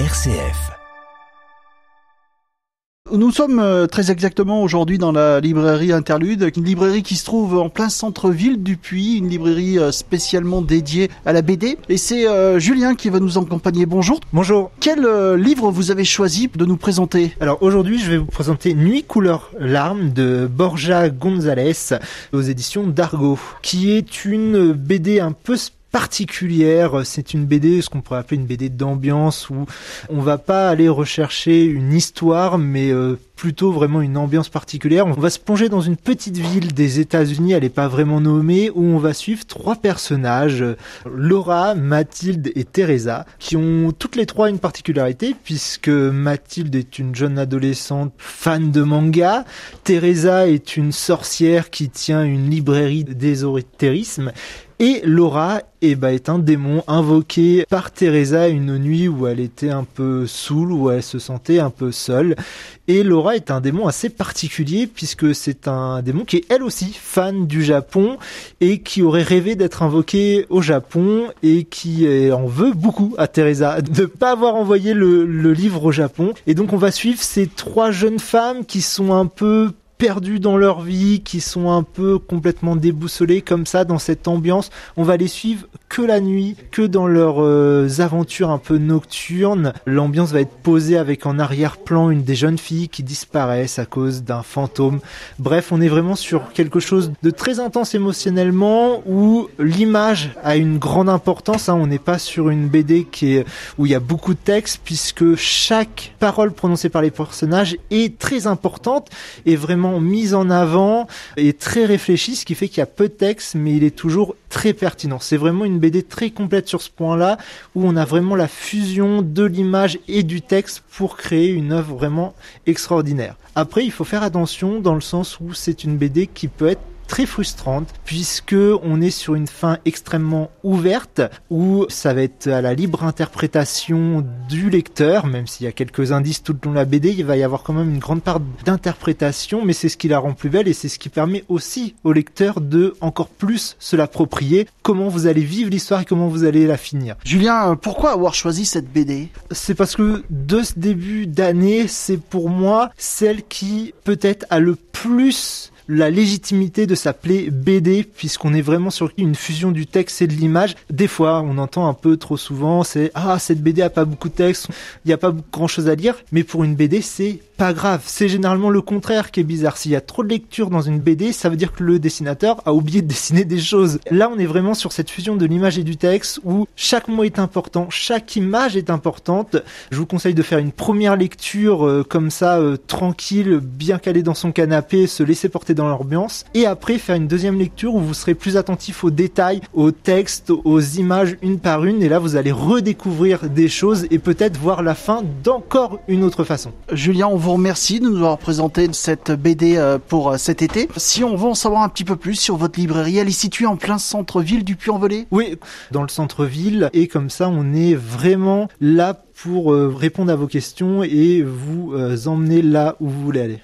RCF. Nous sommes euh, très exactement aujourd'hui dans la librairie Interlude, une librairie qui se trouve en plein centre-ville du Puy, une librairie euh, spécialement dédiée à la BD. Et c'est euh, Julien qui va nous accompagner. Bonjour. Bonjour. Quel euh, livre vous avez choisi de nous présenter? Alors aujourd'hui, je vais vous présenter Nuit couleur larme de Borja González aux éditions d'Argo, qui est une BD un peu particulière. C'est une BD, ce qu'on pourrait appeler une BD d'ambiance où on va pas aller rechercher une histoire, mais euh, plutôt vraiment une ambiance particulière. On va se plonger dans une petite ville des États-Unis, elle n'est pas vraiment nommée, où on va suivre trois personnages, Laura, Mathilde et Teresa, qui ont toutes les trois une particularité, puisque Mathilde est une jeune adolescente fan de manga, Teresa est une sorcière qui tient une librairie d'ésotérisme, et Laura eh ben, est un démon invoqué par Teresa une nuit où elle était un peu saoule, où elle se sentait un peu seule. Et Laura est un démon assez particulier puisque c'est un démon qui est elle aussi fan du Japon et qui aurait rêvé d'être invoqué au Japon et qui en veut beaucoup à Teresa de ne pas avoir envoyé le livre au Japon. Et donc on va suivre ces trois jeunes femmes qui sont un peu perdus dans leur vie, qui sont un peu complètement déboussolés comme ça dans cette ambiance. On va les suivre que la nuit, que dans leurs euh, aventures un peu nocturnes. L'ambiance va être posée avec en arrière-plan une des jeunes filles qui disparaissent à cause d'un fantôme. Bref, on est vraiment sur quelque chose de très intense émotionnellement où l'image a une grande importance. Hein. On n'est pas sur une BD qui est, où il y a beaucoup de texte puisque chaque parole prononcée par les personnages est très importante et vraiment mise en avant et très réfléchi, ce qui fait qu'il y a peu de texte, mais il est toujours très pertinent. C'est vraiment une BD très complète sur ce point-là, où on a vraiment la fusion de l'image et du texte pour créer une œuvre vraiment extraordinaire. Après, il faut faire attention dans le sens où c'est une BD qui peut être très frustrante puisque on est sur une fin extrêmement ouverte où ça va être à la libre interprétation du lecteur même s'il y a quelques indices tout le long de la BD il va y avoir quand même une grande part d'interprétation mais c'est ce qui la rend plus belle et c'est ce qui permet aussi au lecteur de encore plus se l'approprier. Comment vous allez vivre l'histoire et comment vous allez la finir. Julien, pourquoi avoir choisi cette BD c'est parce que de ce début d'année c'est pour moi celle qui peut-être a le plus la légitimité de s'appeler BD puisqu'on est vraiment sur une fusion du texte et de l'image. Des fois, on entend un peu trop souvent, c'est ah cette BD a pas beaucoup de texte, il n'y a pas grand chose à lire, mais pour une BD c'est pas grave. C'est généralement le contraire qui est bizarre. S'il y a trop de lecture dans une BD, ça veut dire que le dessinateur a oublié de dessiner des choses. Là, on est vraiment sur cette fusion de l'image et du texte où chaque mot est important, chaque image est importante. Je vous conseille de faire une première lecture euh, comme ça, euh, tranquille, bien calé dans son canapé, se laisser porter dans l'ambiance, et après faire une deuxième lecture où vous serez plus attentif aux détails, aux textes, aux images une par une, et là vous allez redécouvrir des choses et peut-être voir la fin d'encore une autre façon. Vous remercie de nous avoir présenté cette BD euh, pour euh, cet été. Si on veut en savoir un petit peu plus sur votre librairie, elle est située en plein centre-ville du Puy-en-Velay Oui, dans le centre-ville, et comme ça on est vraiment là pour euh, répondre à vos questions et vous emmener là où vous voulez aller.